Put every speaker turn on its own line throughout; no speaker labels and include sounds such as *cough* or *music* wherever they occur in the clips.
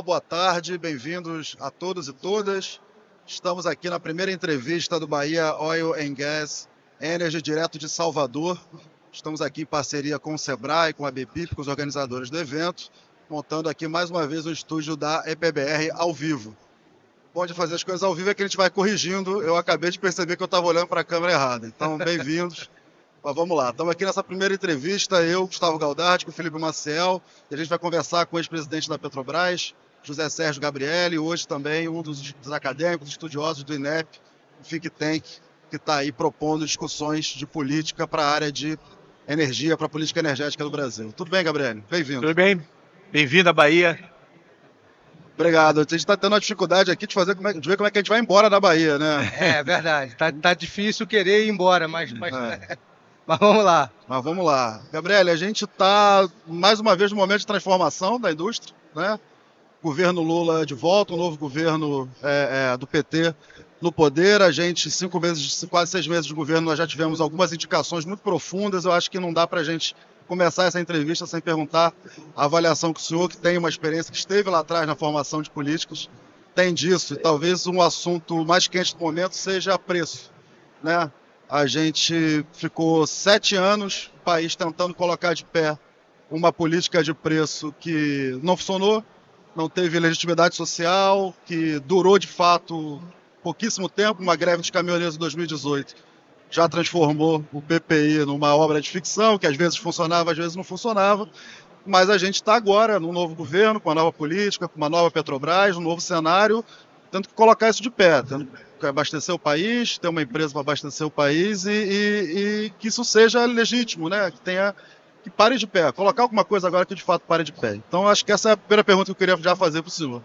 Boa tarde, bem-vindos a todos e todas. Estamos aqui na primeira entrevista do Bahia Oil and Gas Energy, direto de Salvador. Estamos aqui em parceria com o Sebrae, com a BPIP, com os organizadores do evento, montando aqui mais uma vez o estúdio da EPBR ao vivo. Bom de fazer as coisas ao vivo é que a gente vai corrigindo. Eu acabei de perceber que eu estava olhando para a câmera errada. Então, bem-vindos. *laughs* Mas vamos lá, estamos aqui nessa primeira entrevista, eu, Gustavo Galdardi, com o Felipe Maciel, e a gente vai conversar com o ex-presidente da Petrobras, José Sérgio Gabriele, hoje também um dos, dos acadêmicos, estudiosos do INEP, o Think Tank, que está aí propondo discussões de política para a área de energia, para a política energética do Brasil. Tudo bem, Gabriele? Bem-vindo.
Tudo bem. Bem-vindo à Bahia.
Obrigado. A gente está tendo uma dificuldade aqui de, fazer, é, de ver como é que a gente vai embora da Bahia, né?
É verdade. Tá, tá difícil querer ir embora, mas, mas, é. *laughs* mas vamos lá.
Mas vamos lá. Gabriele, a gente está mais uma vez no momento de transformação da indústria, né? Governo Lula de volta, um novo governo é, é, do PT no poder. A gente, cinco meses, quase seis meses de governo, nós já tivemos algumas indicações muito profundas. Eu acho que não dá para a gente começar essa entrevista sem perguntar a avaliação que o senhor, que tem uma experiência, que esteve lá atrás na formação de políticos, tem disso. E talvez um assunto mais quente do momento seja preço. Né? A gente ficou sete anos, o país tentando colocar de pé uma política de preço que não funcionou, não teve legitimidade social, que durou de fato pouquíssimo tempo, uma greve dos caminhoneiros em 2018 já transformou o PPI numa obra de ficção, que às vezes funcionava, às vezes não funcionava. Mas a gente está agora num novo governo, com uma nova política, com uma nova Petrobras, um novo cenário, tendo que colocar isso de pé, tendo que abastecer o país, ter uma empresa para abastecer o país e, e, e, que isso seja legítimo, né? que tenha que pare de pé. Colocar alguma coisa agora que de fato pare de pé. Então, acho que essa é a primeira pergunta que eu queria já fazer para o senhor.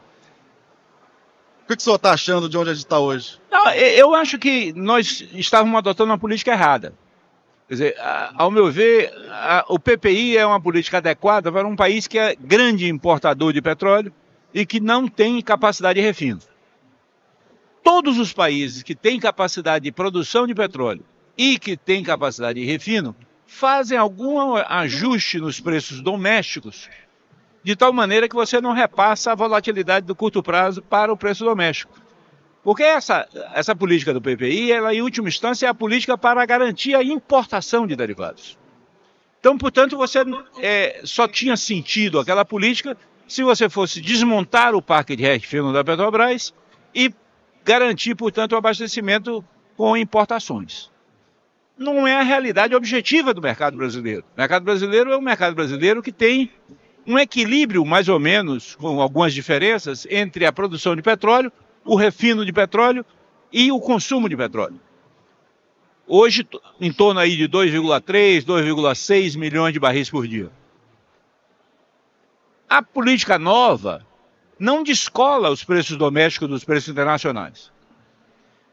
O que, que o senhor está achando de onde a gente está hoje?
Não, eu acho que nós estávamos adotando uma política errada. Quer dizer, ao meu ver, o PPI é uma política adequada para um país que é grande importador de petróleo e que não tem capacidade de refino. Todos os países que têm capacidade de produção de petróleo e que têm capacidade de refino fazem algum ajuste nos preços domésticos, de tal maneira que você não repassa a volatilidade do curto prazo para o preço doméstico. Porque essa, essa política do PPI, ela, em última instância, é a política para garantir a importação de derivados. Então, portanto, você é, só tinha sentido aquela política se você fosse desmontar o parque de refino da Petrobras e garantir, portanto, o abastecimento com importações não é a realidade objetiva do mercado brasileiro. O mercado brasileiro é um mercado brasileiro que tem um equilíbrio, mais ou menos, com algumas diferenças, entre a produção de petróleo, o refino de petróleo e o consumo de petróleo. Hoje, em torno aí de 2,3, 2,6 milhões de barris por dia. A política nova não descola os preços domésticos dos preços internacionais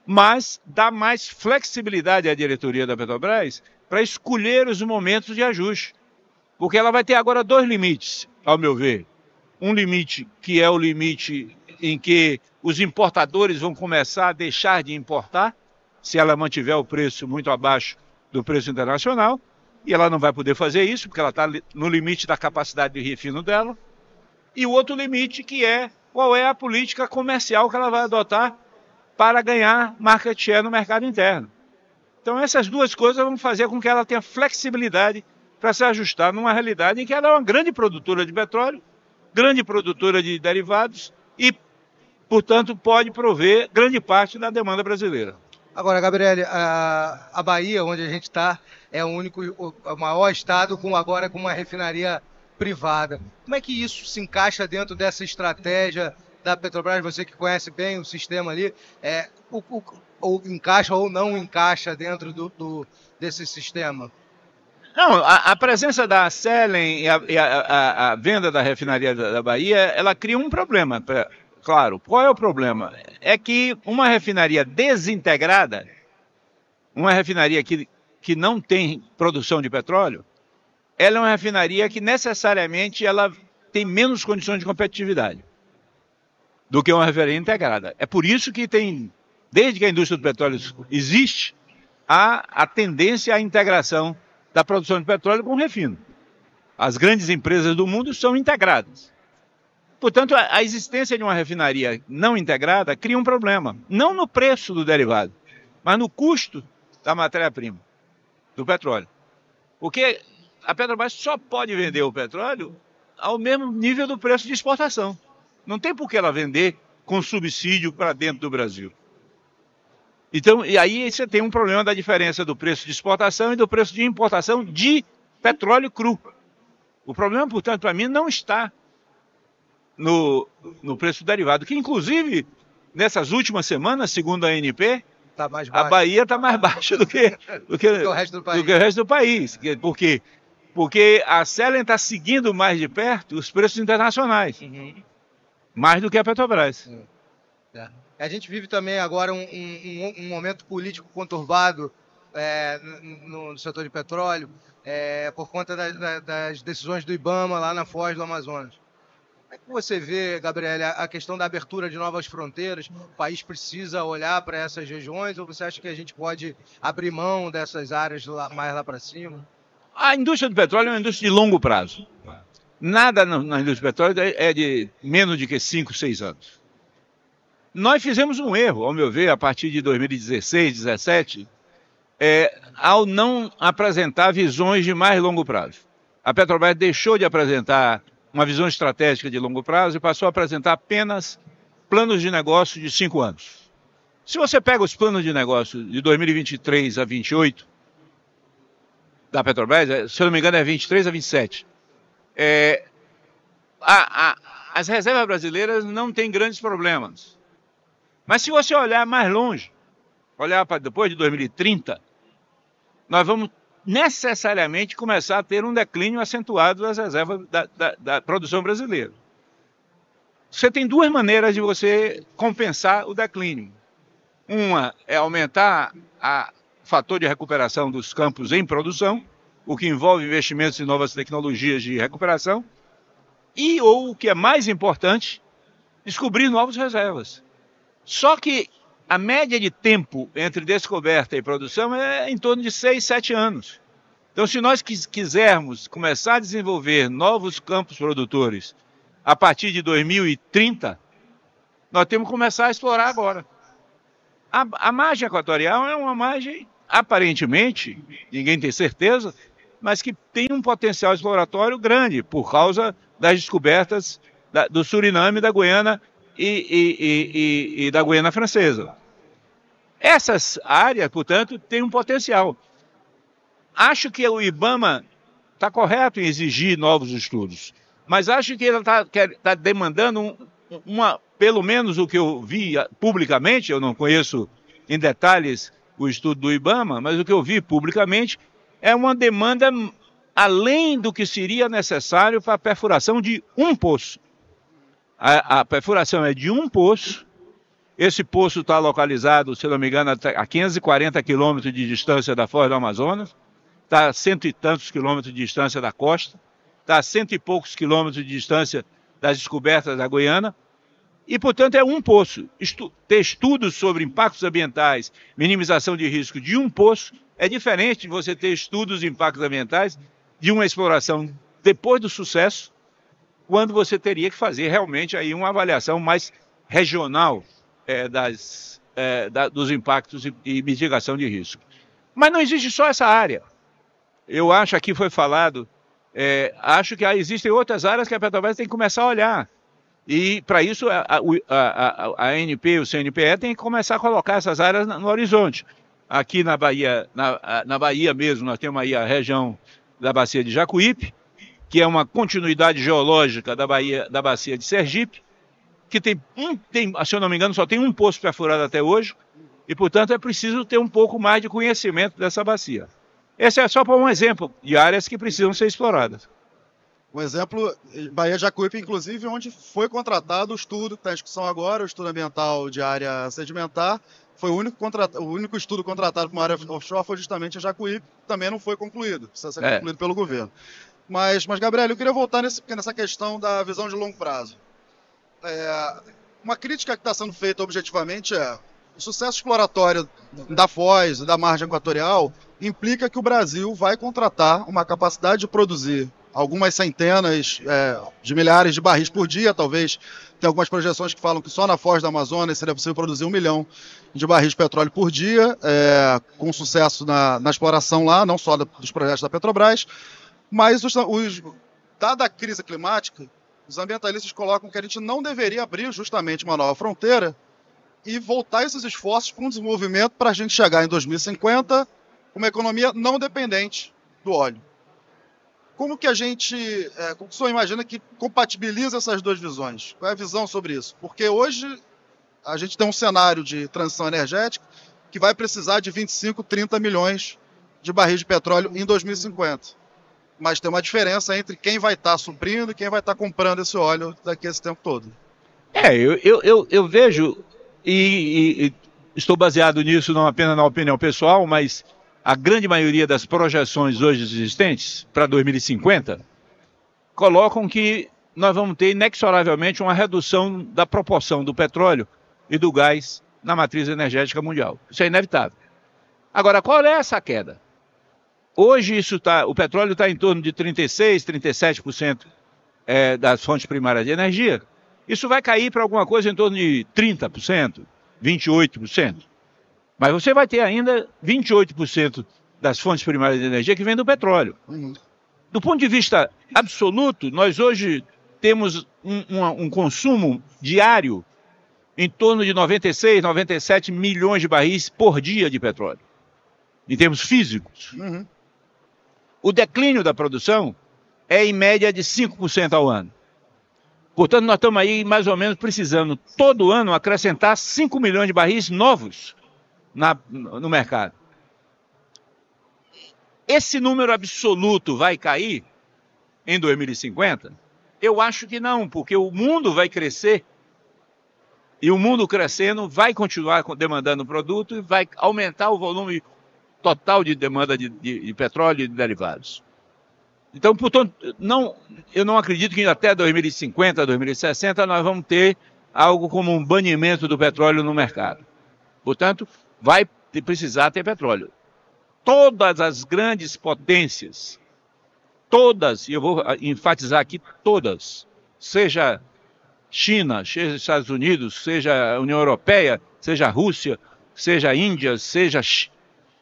mas dá mais flexibilidade à diretoria da Petrobras para escolher os momentos de ajuste. Porque ela vai ter agora dois limites, ao meu ver. Um limite que é o limite em que os importadores vão começar a deixar de importar, se ela mantiver o preço muito abaixo do preço internacional, e ela não vai poder fazer isso, porque ela está no limite da capacidade de refino dela. E o outro limite que é qual é a política comercial que ela vai adotar para ganhar market share no mercado interno. Então essas duas coisas vão fazer com que ela tenha flexibilidade para se ajustar numa realidade em que ela é uma grande produtora de petróleo, grande produtora de derivados e, portanto, pode prover grande parte da demanda brasileira.
Agora, Gabriele, a, a Bahia, onde a gente está, é o único, o, o maior estado com agora com uma refinaria privada. Como é que isso se encaixa dentro dessa estratégia da Petrobras, você que conhece bem o sistema ali, é, o, o, encaixa ou não encaixa dentro do, do desse sistema?
Não, a, a, presença da Selen e, a, e a, a, venda da refinaria da, da, Bahia, ela cria um problema. Pra, claro, qual é o problema? É que uma refinaria desintegrada, uma refinaria que, que não tem produção de petróleo, ela é uma refinaria que necessariamente ela tem menos condições de competitividade do que uma refinaria integrada. É por isso que tem, desde que a indústria do petróleo existe, há a tendência à integração da produção de petróleo com o refino. As grandes empresas do mundo são integradas. Portanto, a, existência de uma refinaria não integrada cria um problema, não no preço do derivado, mas no custo da matéria-prima, do petróleo. Porque a Petrobras só pode vender o petróleo ao mesmo nível do preço de exportação. Não tem por que ela vender com subsídio para dentro do Brasil. Então, e aí você tem um problema da diferença do preço de exportação e do preço de importação de petróleo cru. O problema, portanto, para mim não está no, no preço derivado, que inclusive nessas últimas semanas, segundo a ANP, tá a Bahia está mais baixa do que, do que, do, resto do, país. do que o resto do país. Por quê? Porque a Selen está seguindo mais de perto os preços internacionais. Uhum. Mais do que a Petrobras.
É. A gente vive também agora um, um, um momento político conturbado é, no, no, setor de petróleo é, por conta da, da, das decisões do IBAMA lá na Foz do Amazonas. Como é que você vê, Gabriela, a questão da abertura de novas fronteiras? O país precisa olhar para essas regiões ou você acha que a gente pode abrir mão dessas áreas lá, mais lá para cima?
A indústria do petróleo é uma indústria de longo prazo. Nada na indústria petróleo é de menos de que 5, 6 anos. Nós fizemos um erro, ao meu ver, a partir de 2016, 2017, é, ao não apresentar visões de mais longo prazo. A Petrobras deixou de apresentar uma visão estratégica de longo prazo e passou a apresentar apenas planos de negócio de cinco anos. Se você pega os planos de negócio de 2023 a 28 da Petrobras, é, se eu não me engano é 23 a 27, é, a, a, as reservas brasileiras não têm grandes problemas. Mas se você olhar mais longe, olhar para depois de 2030, nós vamos necessariamente começar a ter um declínio acentuado das reservas da, da, da produção brasileira. Você tem duas maneiras de você compensar o declínio. Uma é aumentar o fator de recuperação dos campos em produção, o que envolve investimentos em novas tecnologias de recuperação, e ou o que é mais importante, descobrir novas reservas. Só que a média de tempo entre descoberta e produção é em torno de 6, 7 anos. Então, se nós quisermos começar a desenvolver novos campos produtores a partir de 2030, nós temos que começar a explorar agora. A, a margem equatorial é uma margem, aparentemente, ninguém tem certeza, mas que tem um potencial exploratório grande por causa das descobertas da, do Suriname, da Guiana e, e, e, e da Guiana Francesa. Essas áreas, portanto, têm um potencial. Acho que o IBAMA está correto em exigir novos estudos, mas acho que ele está tá demandando um, uma, pelo menos o que eu vi publicamente, eu não conheço em detalhes o estudo do IBAMA, mas o que eu vi publicamente é uma demanda além do que seria necessário para a perfuração de um poço. A, a perfuração é de um poço. Esse poço está localizado, se não me engano, a 540 quilômetros de distância da Foz do Amazonas. Está a cento e tantos quilômetros de distância da costa. Está a cento e poucos quilômetros de distância das descobertas da Guiana. E, portanto, é um poço. Estu ter estudos sobre impactos ambientais, minimização de risco de um poço, é diferente você ter estudos de impactos ambientais de uma exploração depois do sucesso quando você teria que fazer realmente aí uma avaliação mais regional é, das, é, da, dos impactos e, e, mitigação de risco. Mas não existe só essa área. Eu acho, aqui foi falado, é, acho que existem outras áreas que a Petrobras tem que começar a olhar. E para isso a, a, a, a ANP e o CNPE tem que começar a colocar essas áreas no horizonte. Aqui na Bahia, na, na Bahia mesmo, nós temos aí a região da bacia de Jacuípe, que é uma continuidade geológica da, Bahia, da bacia de Sergipe, que tem um, tem, se eu não me engano, só tem um poço perfurado até hoje, e portanto é preciso ter um pouco mais de conhecimento dessa bacia. Esse é só para um exemplo de áreas que precisam ser exploradas.
Um exemplo, Bahia Jacuípe, inclusive, onde foi contratado o estudo que está em discussão agora, o estudo ambiental de área sedimentar. Foi o único, o único estudo contratado para uma área offshore foi justamente a Jacuípe, também não foi concluído, precisa ser é. concluído pelo governo. Mas, mas Gabriel, eu queria voltar nesse, nessa questão da visão de longo prazo. É, uma crítica que está sendo feita objetivamente é o sucesso exploratório da Foz da margem equatorial implica que o Brasil vai contratar uma capacidade de produzir algumas centenas é, de milhares de barris por dia, talvez. Tem algumas projeções que falam que só na Foz da Amazônia seria possível produzir um milhão de barris de petróleo por dia, é, com sucesso na, na, exploração lá, não só dos projetos da Petrobras. Mas, os, os, dada a crise climática, os ambientalistas colocam que a gente não deveria abrir justamente uma nova fronteira e voltar esses esforços para um desenvolvimento para a gente chegar em 2050 com uma economia não dependente do óleo. Como que a gente, é, como que o senhor imagina que compatibiliza essas duas visões? Qual é a visão sobre isso? Porque hoje a gente tem um cenário de transição energética que vai precisar de 25, 30 milhões de barris de petróleo em 2050 mas tem uma diferença entre quem vai estar tá suprindo e quem vai estar tá comprando esse óleo daqui a esse tempo todo.
É, eu, eu, eu, eu vejo, e, e, e, estou baseado nisso não apenas na opinião pessoal, mas a grande maioria das projeções hoje existentes para 2050 colocam que nós vamos ter inexoravelmente uma redução da proporção do petróleo e do gás na matriz energética mundial. Isso é inevitável. Agora, qual é essa queda? Hoje isso tá, o petróleo está em torno de 36, 37% é, das fontes primárias de energia. Isso vai cair para alguma coisa em torno de 30%, 28%. Mas você vai ter ainda 28% das fontes primárias de energia que vem do petróleo. Uhum. Do ponto de vista absoluto, nós hoje temos um, um, um, consumo diário em torno de 96, 97 milhões de barris por dia de petróleo, em termos físicos. Uhum o declínio da produção é em média de 5% ao ano. Portanto, nós estamos aí mais ou menos precisando todo ano acrescentar 5 milhões de barris novos na, no mercado. Esse número absoluto vai cair em 2050? Eu acho que não, porque o mundo vai crescer e o mundo crescendo vai continuar demandando produto e vai aumentar o volume total de demanda de, de, de petróleo e de derivados. Então, portanto, não, eu não acredito que até 2050, 2060, nós vamos ter algo como um banimento do petróleo no mercado. Portanto, vai precisar ter petróleo. Todas as grandes potências, todas, e eu vou enfatizar aqui todas, seja China, seja Estados Unidos, seja União Europeia, seja Rússia, seja Índia, seja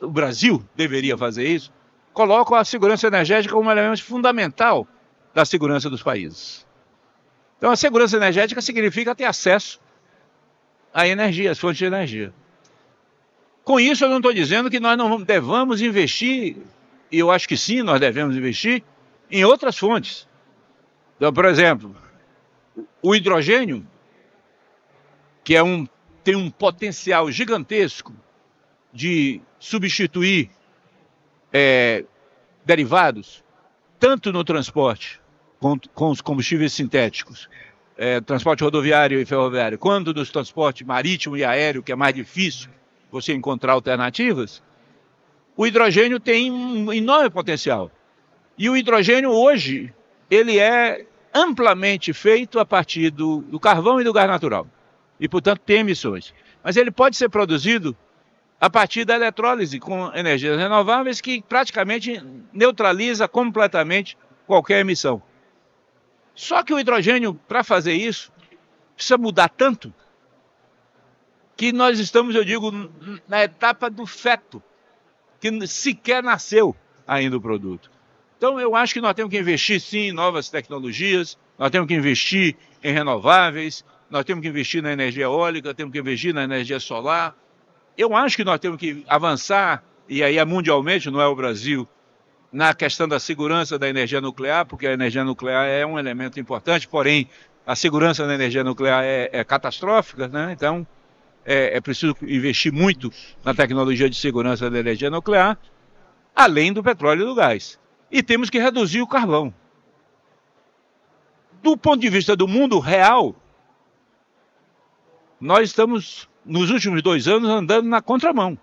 o Brasil deveria fazer isso, colocam a segurança energética como um elemento fundamental da segurança dos países. Então, a segurança energética significa ter acesso à energia, às fontes de energia. Com isso, eu não estou dizendo que nós não devamos investir, e eu acho que sim, nós devemos investir em outras fontes. Então, por exemplo, o hidrogênio, que é um, tem um potencial gigantesco de substituir é, derivados, tanto no transporte com, com os combustíveis sintéticos, é, transporte rodoviário e ferroviário, quanto nos transporte marítimo e aéreo, que é mais difícil você encontrar alternativas, o hidrogênio tem um enorme potencial. E o hidrogênio hoje, ele é amplamente feito a partir do, do carvão e do gás natural. E, portanto, tem emissões. Mas ele pode ser produzido a partir da eletrólise com energias renováveis que praticamente neutraliza completamente qualquer emissão. Só que o hidrogênio, para fazer isso, precisa mudar tanto que nós estamos, eu digo, na etapa do feto, que sequer nasceu ainda o produto. Então eu acho que nós temos que investir sim em novas tecnologias, nós temos que investir em renováveis, nós temos que investir na energia eólica, temos que investir na energia solar, eu acho que nós temos que avançar, e aí é mundialmente, não é o Brasil, na questão da segurança da energia nuclear, porque a energia nuclear é um elemento importante, porém a segurança da energia nuclear é, é catastrófica, né? então é, é, preciso investir muito na tecnologia de segurança da energia nuclear, além do petróleo e do gás. E temos que reduzir o carvão. Do ponto de vista do mundo real, nós estamos nos últimos dois anos andando na contramão.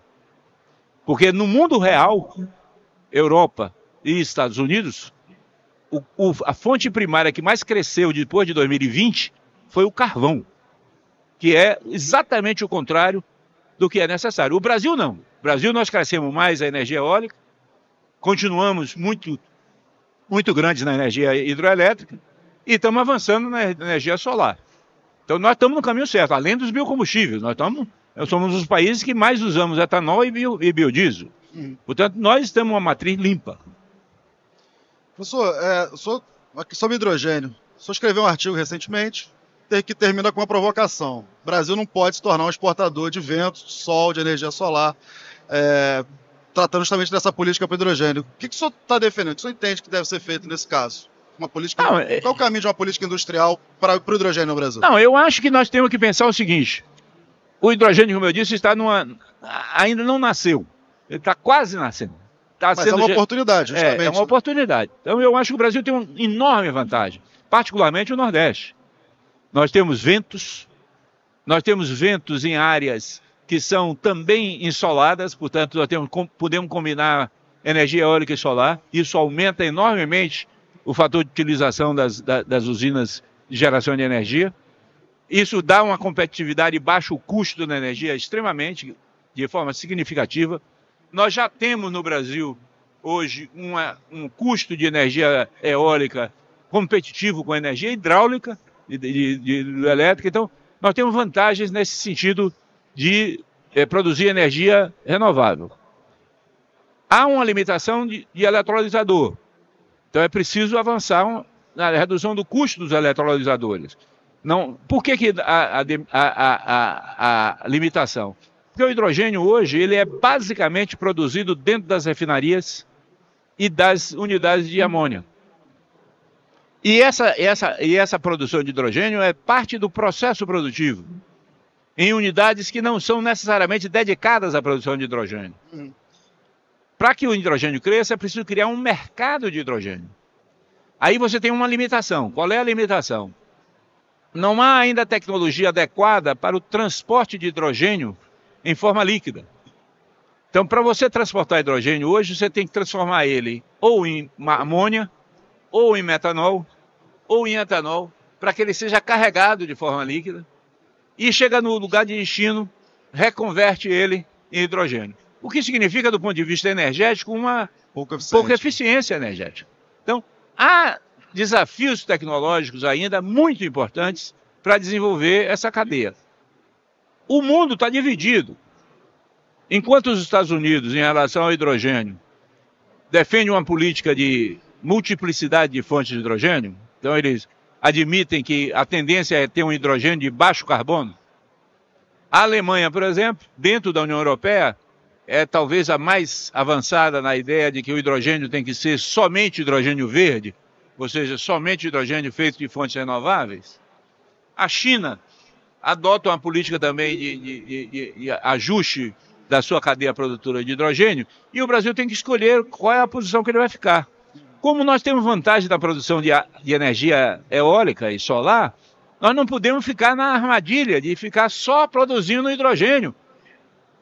Porque no mundo real, Europa e Estados Unidos, o, o, a fonte primária que mais cresceu depois de 2020 foi o carvão, que é exatamente o contrário do que é necessário. O Brasil não. O Brasil nós crescemos mais a energia eólica, continuamos muito muito grandes na energia hidroelétrica e estamos avançando na energia solar. Então nós estamos no caminho certo, além dos biocombustíveis. Nós, estamos, somos dos países que mais usamos etanol e, bio, e biodiesel. Hum. Portanto, nós estamos uma matriz limpa.
Professor, é, sobre hidrogênio, o senhor escreveu um artigo recentemente que termina com uma provocação. O Brasil não pode se tornar um exportador de vento, de sol, de energia solar, é, tratando justamente dessa política para o hidrogênio. O que, que o senhor está defendendo? O que o senhor entende que deve ser feito nesse caso? Uma política, não, é- qual é o caminho de uma política industrial para, o hidrogênio no Brasil?
Não, eu acho que nós temos que pensar o seguinte: o hidrogênio, como eu disse, está numa, ainda não nasceu. Ele está quase nascendo.
Tá Mas é uma oportunidade,
justamente. É, é uma oportunidade. Então eu acho que o Brasil tem uma enorme vantagem, particularmente o Nordeste. Nós temos ventos, nós temos ventos em áreas que são também insoladas, portanto, nós temos, podemos combinar energia eólica e solar. Isso aumenta enormemente o fator de utilização das, das, usinas de geração de energia. Isso dá uma competitividade e baixo custo da energia extremamente, de forma significativa. Nós já temos no Brasil hoje uma, um custo de energia eólica competitivo com a energia hidráulica de, de, de elétrica. Então, nós temos vantagens nesse sentido de é, produzir energia renovável. Há uma limitação de, de. Então, é preciso avançar na redução do custo dos eletrolisadores. Não, por que, que a, a, a, a limitação? Porque o hidrogênio hoje ele é basicamente produzido dentro das refinarias e das unidades de amônia. E essa, essa, e essa produção de hidrogênio é parte do processo produtivo, em unidades que não são necessariamente dedicadas à produção de hidrogênio. Uhum. Para que o hidrogênio cresça, é preciso criar um mercado de hidrogênio. Aí você tem uma limitação. Qual é a limitação? Não há ainda tecnologia adequada para o transporte de hidrogênio em forma líquida. Então, para você transportar hidrogênio hoje, você tem que transformar ele ou em amônia, ou em metanol, ou em etanol, para que ele seja carregado de forma líquida e chega no lugar de destino, reconverte ele em hidrogênio. O que significa, do ponto de vista energético, uma pouca, pouca eficiência energética. Então, há desafios tecnológicos ainda muito importantes para desenvolver essa cadeia. O mundo está dividido. Enquanto os Estados Unidos, em relação ao hidrogênio, defendem uma política de multiplicidade de fontes de hidrogênio, então eles admitem que a tendência é ter um hidrogênio de baixo carbono. A Alemanha, por exemplo, dentro da União Europeia, é talvez a mais avançada na ideia de que o hidrogênio tem que ser somente hidrogênio verde, ou seja, somente hidrogênio feito de fontes renováveis. A China adota uma política também de, de, de, de, ajuste da sua cadeia produtora de hidrogênio e o Brasil tem que escolher qual é a posição que ele vai ficar. Como nós temos vantagem da produção de, de energia eólica e solar, nós não podemos ficar na armadilha de ficar só produzindo hidrogênio.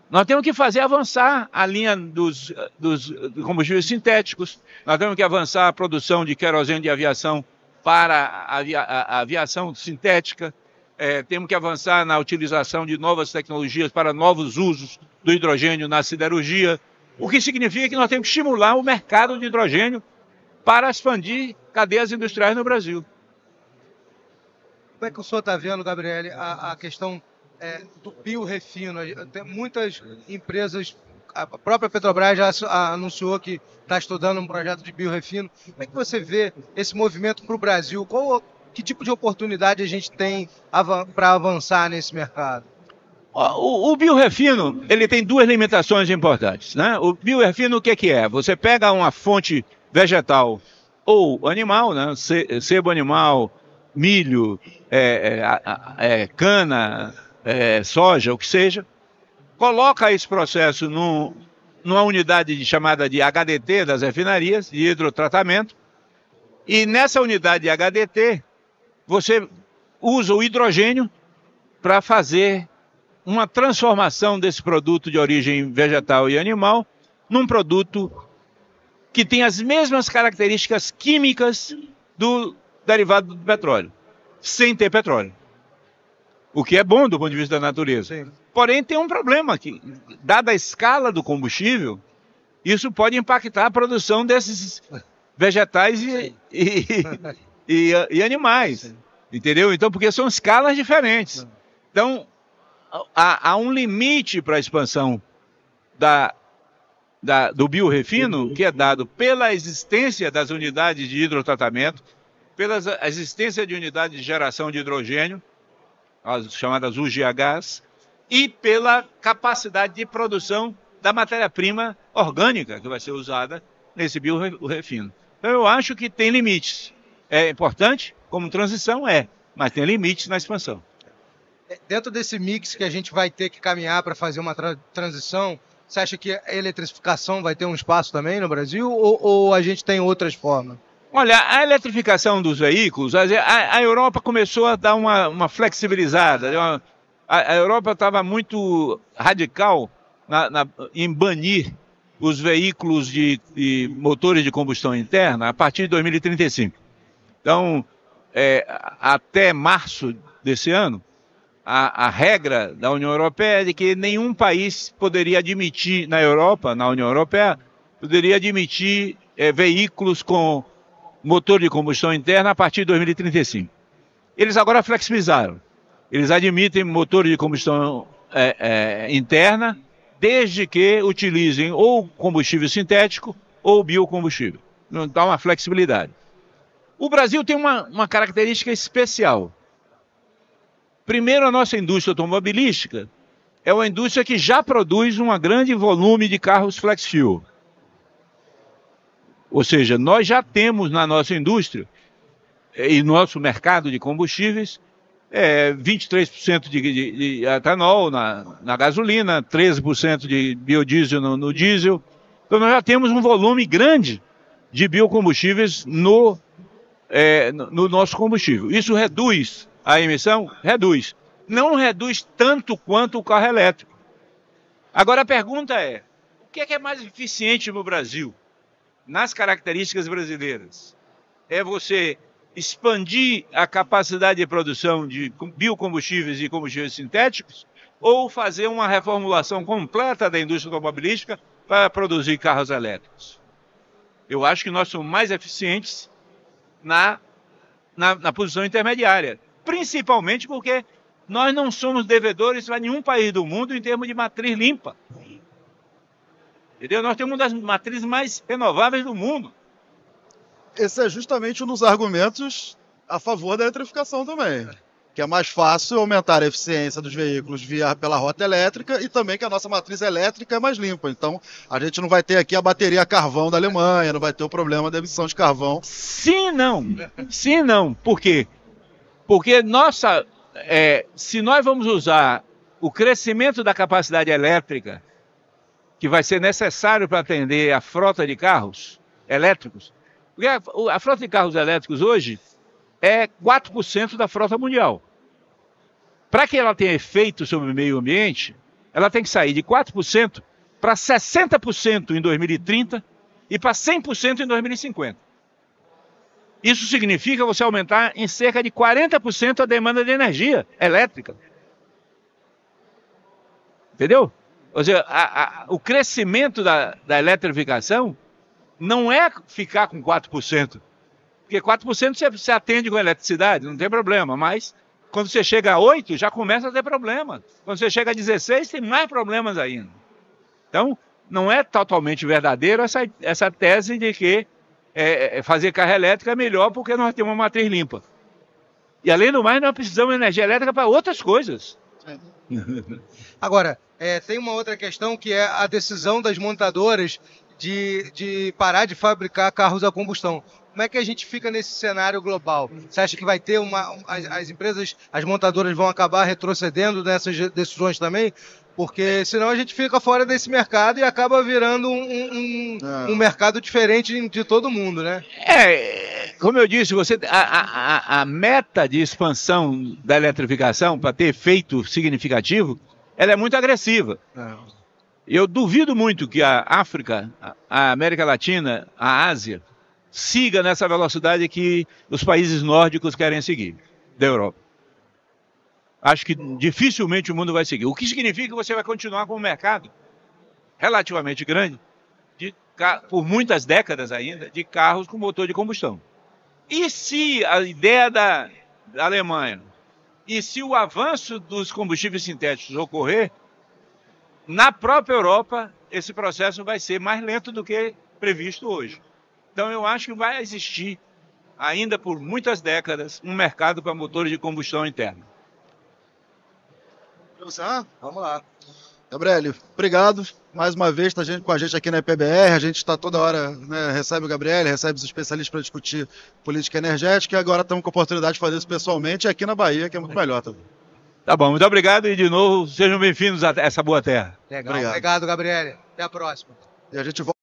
Nós temos que fazer avançar a linha dos, dos combustíveis sintéticos, nós temos que avançar a produção de querosene de aviação para a, avia, a aviação sintética, é, temos que avançar na utilização de novas tecnologias para novos usos do hidrogênio na siderurgia, o que significa que nós temos que estimular o mercado de hidrogênio para expandir cadeias industriais no Brasil.
Como é que o senhor está vendo, Gabriele, a, a questão é, do biorefino? Tem muitas empresas, a própria Petrobras já anunciou que está estudando um projeto de biorefino. Como é que você vê esse movimento para o Brasil? Qual que tipo de oportunidade a gente tem para avançar nesse mercado?
O, o, biorefino, ele tem duas limitações importantes, né? O biorefino, o que, que é? Você pega uma fonte vegetal ou animal, né? Sebo animal, milho, é, é, é, cana, é, soja, o que seja, coloca esse processo no, numa unidade de, chamada de HDT das refinarias, de hidrotratamento, e nessa unidade de HDT, você usa o hidrogênio para fazer uma transformação desse produto de origem vegetal e animal num produto que tem as mesmas características químicas do derivado do petróleo, sem ter petróleo. O que é bom do ponto de vista da natureza. Sim. Porém, tem um problema aqui. Dada a escala do combustível, isso pode impactar a produção desses vegetais e, e, e, e animais. Entendeu? Então, porque são escalas diferentes. Então, há, há um limite para a expansão da, da, do biorefino, que é dado pela existência das unidades de hidrotratamento, pela existência de unidades de geração de hidrogênio, as chamadas UGHs, e pela capacidade de produção da matéria-prima orgânica que vai ser usada nesse biorefino. Então eu acho que tem limites. É importante, como transição é, mas tem limites na expansão.
É, dentro desse mix que a gente vai ter que caminhar para fazer uma tra transição, você acha que a eletrificação vai ter um espaço também no Brasil ou, ou a gente tem outras formas?
Olha, a eletrificação dos veículos, a, a Europa começou a dar uma, uma flexibilizada. Uma, a, a, Europa estava muito radical na, na, em banir os veículos de, de, motores de combustão interna a partir de 2035. Então, é, até março desse ano, a, a, regra da União Europeia é de que nenhum país poderia admitir, na Europa, na União Europeia, poderia admitir é, veículos com motor de combustão interna a partir de 2035. Eles agora flexibilizaram. Eles admitem motor de combustão é, é, interna, desde que utilizem ou combustível sintético ou biocombustível. Então, dá uma flexibilidade. O Brasil tem uma, uma característica especial. Primeiro, a nossa indústria automobilística é uma indústria que já produz um grande volume de carros flex fuel. Ou seja, nós já temos na nossa indústria eh, e no nosso mercado de combustíveis é, 23% de, de, de, etanol na, na gasolina, 13% de biodiesel no, no, diesel. Então nós já temos um volume grande de biocombustíveis no, é, no nosso combustível. Isso reduz a emissão? Reduz. Não reduz tanto quanto o carro elétrico. Agora a pergunta é: o que é, que é mais eficiente no Brasil? nas características brasileiras. É você expandir a capacidade de produção de biocombustíveis e combustíveis sintéticos ou fazer uma reformulação completa da indústria automobilística para produzir carros elétricos. Eu acho que nós somos mais eficientes na, na, na posição intermediária, principalmente porque nós não somos devedores para nenhum país do mundo em termos de matriz limpa. Entendeu? Nós temos uma das matrizes mais renováveis do mundo.
Esse é justamente um dos argumentos a favor da eletrificação também. Que é mais fácil aumentar a eficiência dos veículos via pela rota elétrica e também que a nossa matriz elétrica é mais limpa. Então, a gente não vai ter aqui a bateria carvão da Alemanha, não vai ter o problema da emissão de carvão.
Sim, não. Sim, não. Por quê? Porque nossa, é, se nós vamos usar o crescimento da capacidade elétrica que vai ser necessário para atender a frota de carros elétricos. Porque a, a frota de carros elétricos hoje é 4% da frota mundial. Para que ela tenha efeito sobre o meio ambiente, ela tem que sair de 4% para 60% em 2030 e para 100% em 2050. Isso significa você aumentar em cerca de 40% a demanda de energia elétrica. Entendeu? Ou seja, a, a, o crescimento da, da eletrificação não é ficar com 4%. Porque 4% você, você atende com eletricidade, não tem problema, mas quando você chega a 8, já começa a ter problema. Quando você chega a 16, tem mais problemas ainda. Então, não é totalmente verdadeiro essa, essa tese de que é, é fazer carro elétrico é melhor porque nós temos uma matriz limpa. E além do mais, nós precisamos de energia elétrica para outras coisas. É. *laughs*
Agora, é, tem uma outra questão que é a decisão das montadoras de, de parar de fabricar carros a combustão. Como é que a gente fica nesse cenário global? Você acha que vai ter uma. As, as empresas, as montadoras vão acabar retrocedendo nessas decisões também? Porque senão a gente fica fora desse mercado e acaba virando um, um, um, é. mercado diferente de todo mundo, né?
É, como eu disse, você, a, a, a meta de expansão da eletrificação para ter efeito significativo ela é muito agressiva. É. Eu duvido muito que a África, a América Latina, a Ásia, siga nessa velocidade que os países nórdicos querem seguir, da Europa. Acho que dificilmente o mundo vai seguir. O que significa que você vai continuar com um mercado relativamente grande de por muitas décadas ainda, de carros com motor de combustão. E se a ideia da, da Alemanha, e se o avanço dos combustíveis sintéticos ocorrer, na própria Europa, esse processo vai ser mais lento do que previsto hoje. Então, eu acho que vai existir, ainda por muitas décadas, um mercado para motores de combustão interna.
Vamos lá. Gabriel, obrigado. Mais uma vez está com a gente aqui na PBR. A gente está toda hora, né, recebe o Gabriel, recebe os especialistas para discutir política energética e agora estamos com a oportunidade de fazer isso pessoalmente aqui na Bahia, que é muito melhor também.
Tá bom, muito obrigado e de novo sejam bem-vindos a essa boa terra.
Legal. Obrigado, obrigado Gabriel. Até a próxima.
E a gente volta.